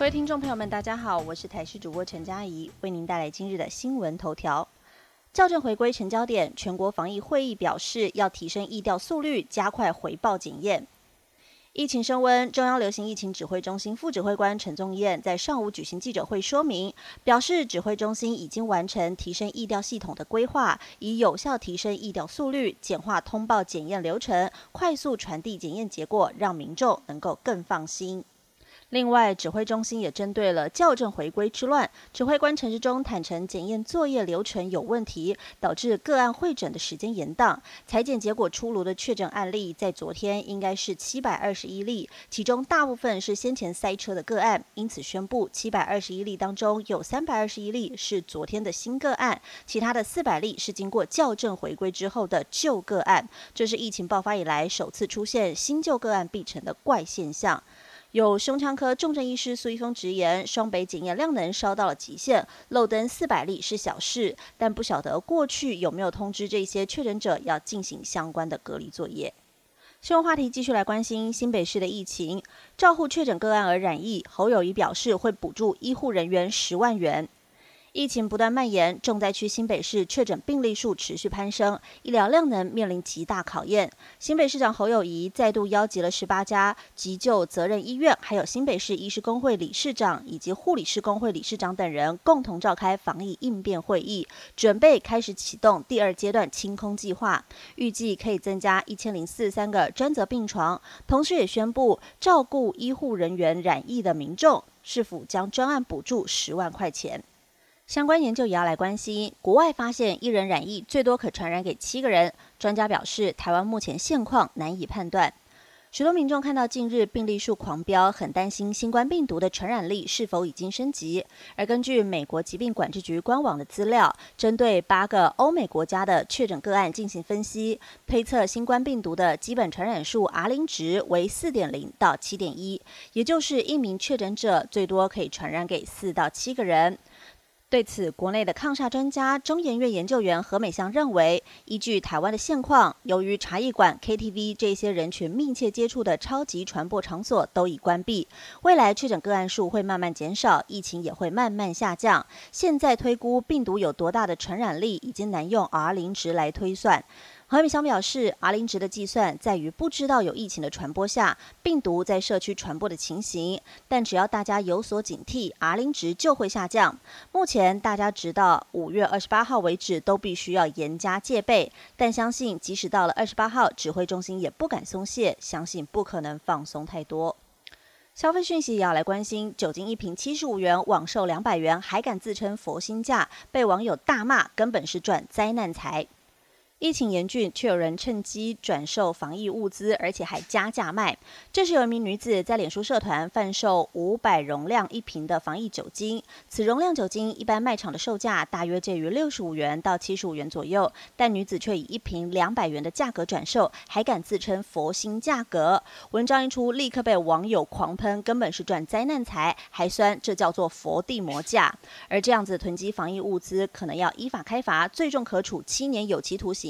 各位听众朋友们，大家好，我是台视主播陈佳怡，为您带来今日的新闻头条。校正回归成焦点，全国防疫会议表示要提升疫调速率，加快回报检验。疫情升温，中央流行疫情指挥中心副指挥官陈宗彦在上午举行记者会说明，表示指挥中心已经完成提升疫调系统的规划，以有效提升疫调速率，简化通报检验流程，快速传递检验结果，让民众能够更放心。另外，指挥中心也针对了校正回归之乱，指挥官陈时中坦承检验作业流程有问题，导致个案会诊的时间延宕。裁检结果出炉的确诊案例，在昨天应该是七百二十一例，其中大部分是先前塞车的个案，因此宣布七百二十一例当中有三百二十一例是昨天的新个案，其他的四百例是经过校正回归之后的旧个案。这是疫情爆发以来首次出现新旧个案必成的怪现象。有胸腔科重症医师苏一峰直言，双北检验量能烧到了极限，漏登四百例是小事，但不晓得过去有没有通知这些确诊者要进行相关的隔离作业。新闻话题继续来关心新北市的疫情，照护确诊个案而染疫，侯友谊表示会补助医护人员十万元。疫情不断蔓延，重灾区新北市确诊病例数持续攀升，医疗量能面临极大考验。新北市长侯友谊再度邀集了十八家急救责任医院，还有新北市医师工会理事长以及护理师工会理事长等人，共同召开防疫应变会议，准备开始启动第二阶段清空计划，预计可以增加一千零四十三个专责病床。同时也宣布，照顾医护人员染疫的民众，是否将专案补助十万块钱。相关研究也要来关心。国外发现一人染疫最多可传染给七个人，专家表示，台湾目前现况难以判断。许多民众看到近日病例数狂飙，很担心新冠病毒的传染力是否已经升级。而根据美国疾病管制局官网的资料，针对八个欧美国家的确诊个案进行分析，推测新冠病毒的基本传染数 R 零值为四点零到七点一，也就是一名确诊者最多可以传染给四到七个人。对此，国内的抗煞专家中研院研究员何美香认为，依据台湾的现况，由于茶艺馆、KTV 这些人群密切接触的超级传播场所都已关闭，未来确诊个案数会慢慢减少，疫情也会慢慢下降。现在推估病毒有多大的传染力，已经难用 R 零值来推算。何美香表示，R 零值的计算在于不知道有疫情的传播下，病毒在社区传播的情形。但只要大家有所警惕，R 零值就会下降。目前大家直到五月二十八号为止都必须要严加戒备，但相信即使到了二十八号，指挥中心也不敢松懈，相信不可能放松太多。消费讯息也要来关心，酒精一瓶七十五元，网售两百元，还敢自称佛心价，被网友大骂，根本是赚灾难财。疫情严峻，却有人趁机转售防疫物资，而且还加价卖。这是有一名女子在脸书社团贩售五百容量一瓶的防疫酒精，此容量酒精一般卖场的售价大约介于六十五元到七十五元左右，但女子却以一瓶两百元的价格转售，还敢自称佛心价格。文章一出，立刻被网友狂喷，根本是赚灾难财，还酸这叫做佛地魔价。而这样子囤积防疫物资，可能要依法开罚，最重可处七年有期徒刑。